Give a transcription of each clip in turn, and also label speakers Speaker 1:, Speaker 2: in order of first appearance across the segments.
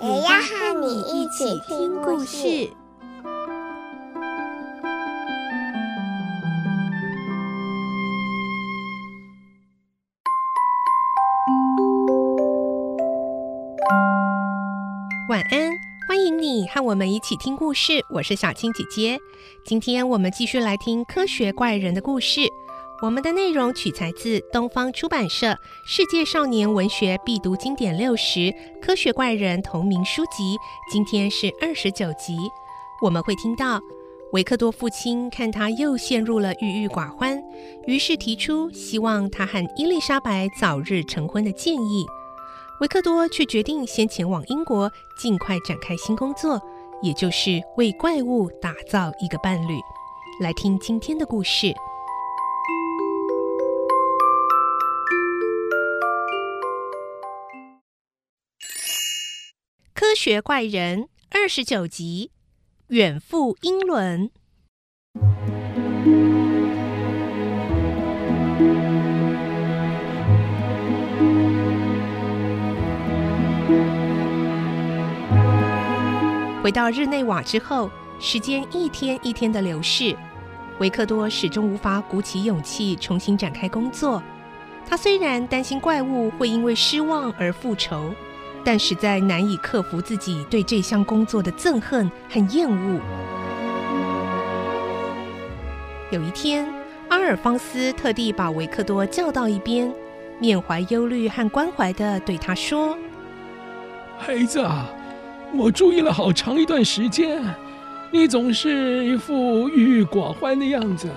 Speaker 1: 也要和你一起听故事。
Speaker 2: 晚安，欢迎你和我们一起听故事。我是小青姐姐，今天我们继续来听科学怪人的故事。我们的内容取材自东方出版社《世界少年文学必读经典六十科学怪人》同名书籍。今天是二十九集，我们会听到维克多父亲看他又陷入了郁郁寡欢，于是提出希望他和伊丽莎白早日成婚的建议。维克多却决定先前往英国，尽快展开新工作，也就是为怪物打造一个伴侣。来听今天的故事，《科学怪人》二十九集，远赴英伦。回到日内瓦之后，时间一天一天的流逝，维克多始终无法鼓起勇气重新展开工作。他虽然担心怪物会因为失望而复仇，但实在难以克服自己对这项工作的憎恨和厌恶。有一天，阿尔方斯特地把维克多叫到一边，面怀忧虑和关怀地对他说：“
Speaker 3: 孩子啊。”我注意了好长一段时间，你总是一副郁郁寡欢的样子。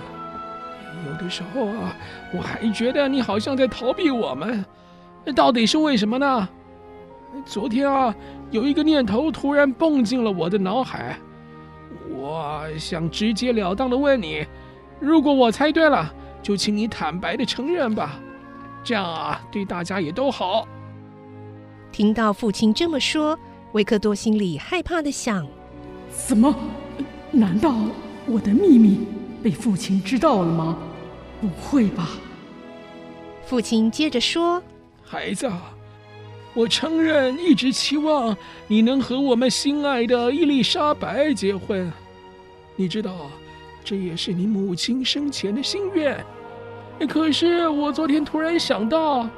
Speaker 3: 有的时候啊，我还觉得你好像在逃避我们，到底是为什么呢？昨天啊，有一个念头突然蹦进了我的脑海，我想直截了当的问你，如果我猜对了，就请你坦白的承认吧，这样啊，对大家也都好。
Speaker 2: 听到父亲这么说。维克多心里害怕的想：“
Speaker 4: 怎么？难道我的秘密被父亲知道了吗？不会吧？”
Speaker 2: 父亲接着说：“
Speaker 3: 孩子，我承认一直期望你能和我们心爱的伊丽莎白结婚。你知道，这也是你母亲生前的心愿。可是我昨天突然想到。”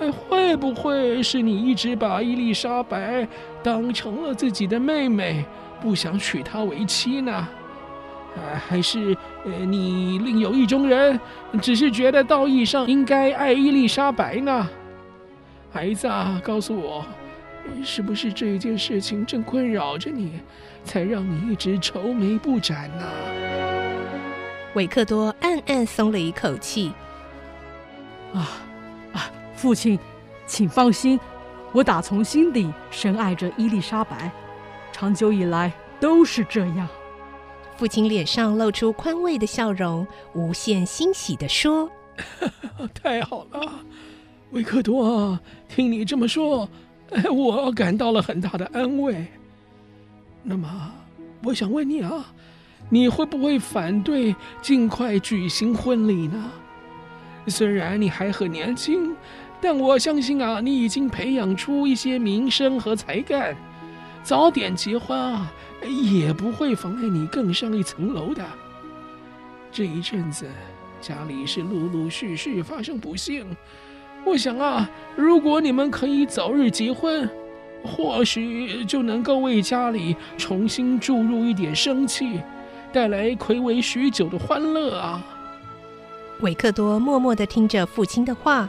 Speaker 3: 哎，会不会是你一直把伊丽莎白当成了自己的妹妹，不想娶她为妻呢？啊，还是呃，你另有意中人，只是觉得道义上应该爱伊丽莎白呢？孩子啊，告诉我，是不是这件事情正困扰着你，才让你一直愁眉不展呢？
Speaker 2: 维克多暗暗松了一口气。
Speaker 4: 啊。父亲，请放心，我打从心底深爱着伊丽莎白，长久以来都是这样。
Speaker 2: 父亲脸上露出宽慰的笑容，无限欣喜地说：“
Speaker 3: 太好了，维克多，听你这么说，我感到了很大的安慰。那么，我想问你啊，你会不会反对尽快举行婚礼呢？虽然你还很年轻。”但我相信啊，你已经培养出一些名声和才干，早点结婚啊，也不会妨碍你更上一层楼的。这一阵子家里是陆陆续续发生不幸，我想啊，如果你们可以早日结婚，或许就能够为家里重新注入一点生气，带来睽违许久的欢乐啊。
Speaker 2: 维克多默默的听着父亲的话。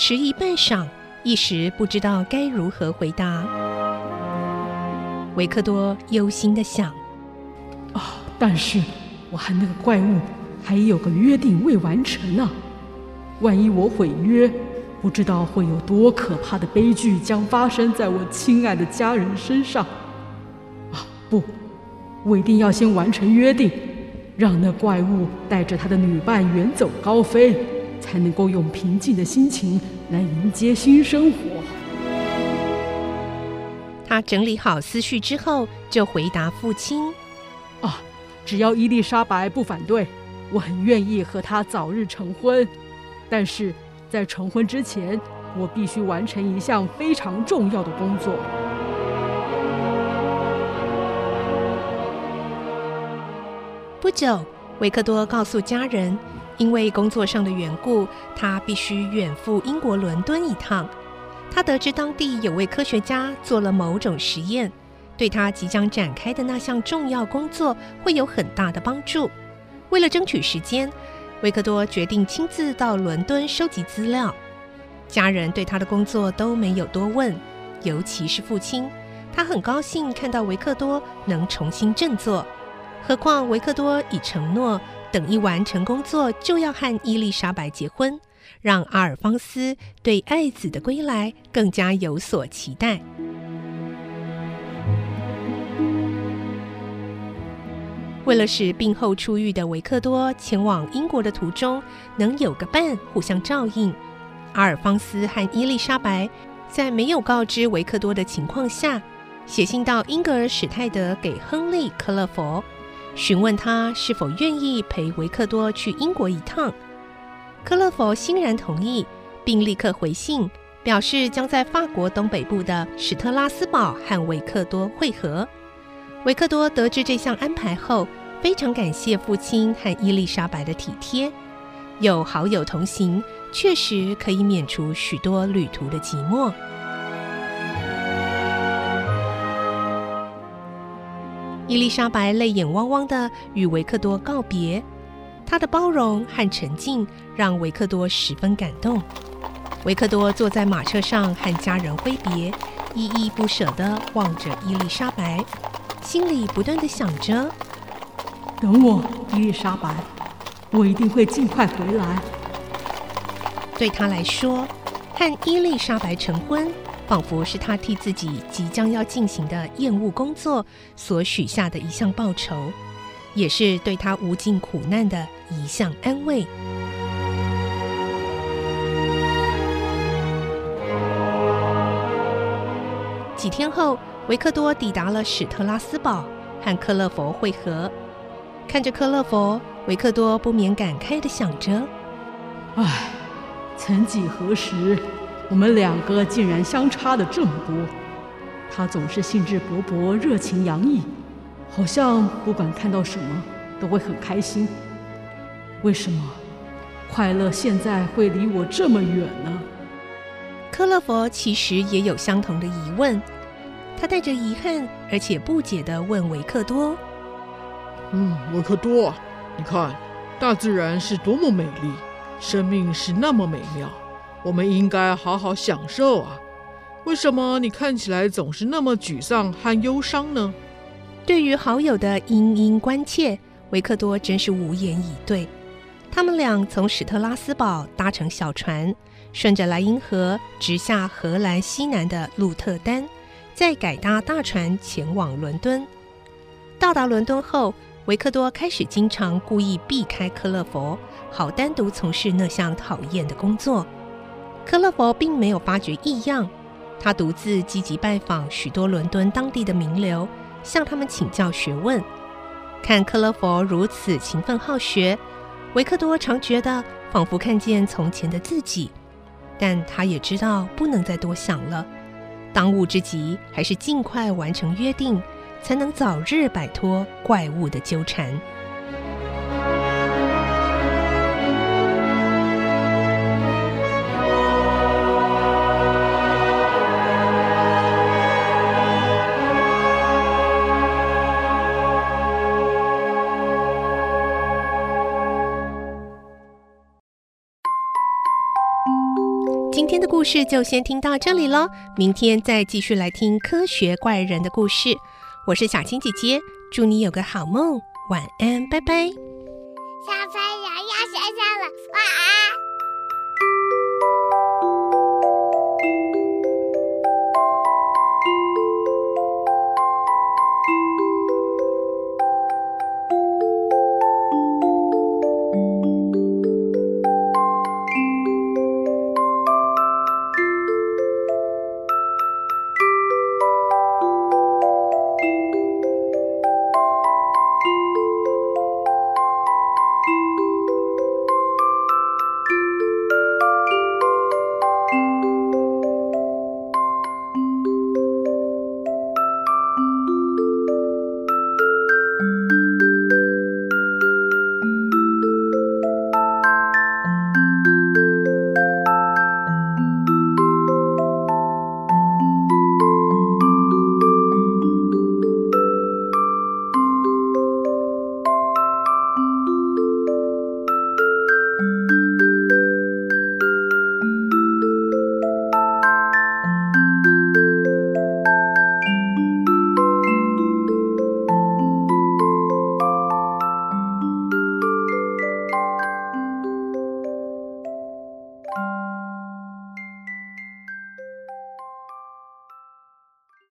Speaker 2: 迟疑半晌，一时不知道该如何回答。维克多忧心的想：“
Speaker 4: 啊，但是我和那个怪物还有个约定未完成呢。万一我毁约，不知道会有多可怕的悲剧将发生在我亲爱的家人身上。啊不，我一定要先完成约定，让那怪物带着他的女伴远走高飞，才能够用平静的心情来迎接新生活。
Speaker 2: 他整理好思绪之后，就回答父亲：“
Speaker 4: 啊，只要伊丽莎白不反对，我很愿意和她早日成婚。但是在成婚之前，我必须完成一项非常重要的工作。”
Speaker 2: 不久，维克多告诉家人，因为工作上的缘故，他必须远赴英国伦敦一趟。他得知当地有位科学家做了某种实验，对他即将展开的那项重要工作会有很大的帮助。为了争取时间，维克多决定亲自到伦敦收集资料。家人对他的工作都没有多问，尤其是父亲，他很高兴看到维克多能重新振作。何况维克多已承诺，等一完成工作就要和伊丽莎白结婚。让阿尔方斯对爱子的归来更加有所期待。为了使病后出狱的维克多前往英国的途中能有个伴互相照应，阿尔方斯和伊丽莎白在没有告知维克多的情况下，写信到英格尔史泰德给亨利·克勒佛，询问他是否愿意陪维克多去英国一趟。克勒佛欣然同意，并立刻回信表示将在法国东北部的史特拉斯堡和维克多会合。维克多得知这项安排后，非常感谢父亲和伊丽莎白的体贴。有好友同行，确实可以免除许多旅途的寂寞。伊丽莎白泪眼汪汪的与维克多告别。他的包容和沉静让维克多十分感动。维克多坐在马车上和家人挥别，依依不舍的望着伊丽莎白，心里不断的想着：“
Speaker 4: 等我，伊丽莎白，我一定会尽快回来。”
Speaker 2: 对他来说，和伊丽莎白成婚，仿佛是他替自己即将要进行的厌恶工作所许下的一项报酬。也是对他无尽苦难的一项安慰。几天后，维克多抵达了史特拉斯堡，和克勒佛会合。看着克勒佛，维克多不免感慨地想着：“
Speaker 4: 唉，曾几何时，我们两个竟然相差的这么多。他总是兴致勃勃、热情洋溢。”好像不管看到什么都会很开心，为什么快乐现在会离我这么远呢？
Speaker 2: 克勒佛其实也有相同的疑问，他带着遗憾而且不解地问维克多：“
Speaker 5: 嗯，维克多，你看，大自然是多么美丽，生命是那么美妙，我们应该好好享受啊！为什么你看起来总是那么沮丧和忧伤呢？”
Speaker 2: 对于好友的殷殷关切，维克多真是无言以对。他们俩从史特拉斯堡搭乘小船，顺着莱茵河直下荷兰西南的鹿特丹，再改搭大船前往伦敦。到达伦敦后，维克多开始经常故意避开克勒佛，好单独从事那项讨厌的工作。克勒佛并没有发觉异样，他独自积极拜访许多伦敦当地的名流。向他们请教学问，看克勒佛如此勤奋好学，维克多常觉得仿佛看见从前的自己，但他也知道不能再多想了，当务之急还是尽快完成约定，才能早日摆脱怪物的纠缠。今天的故事就先听到这里喽，明天再继续来听科学怪人的故事。我是小青姐姐祝你有个好梦晚安拜拜。
Speaker 1: 小朋友要睡觉了晚安。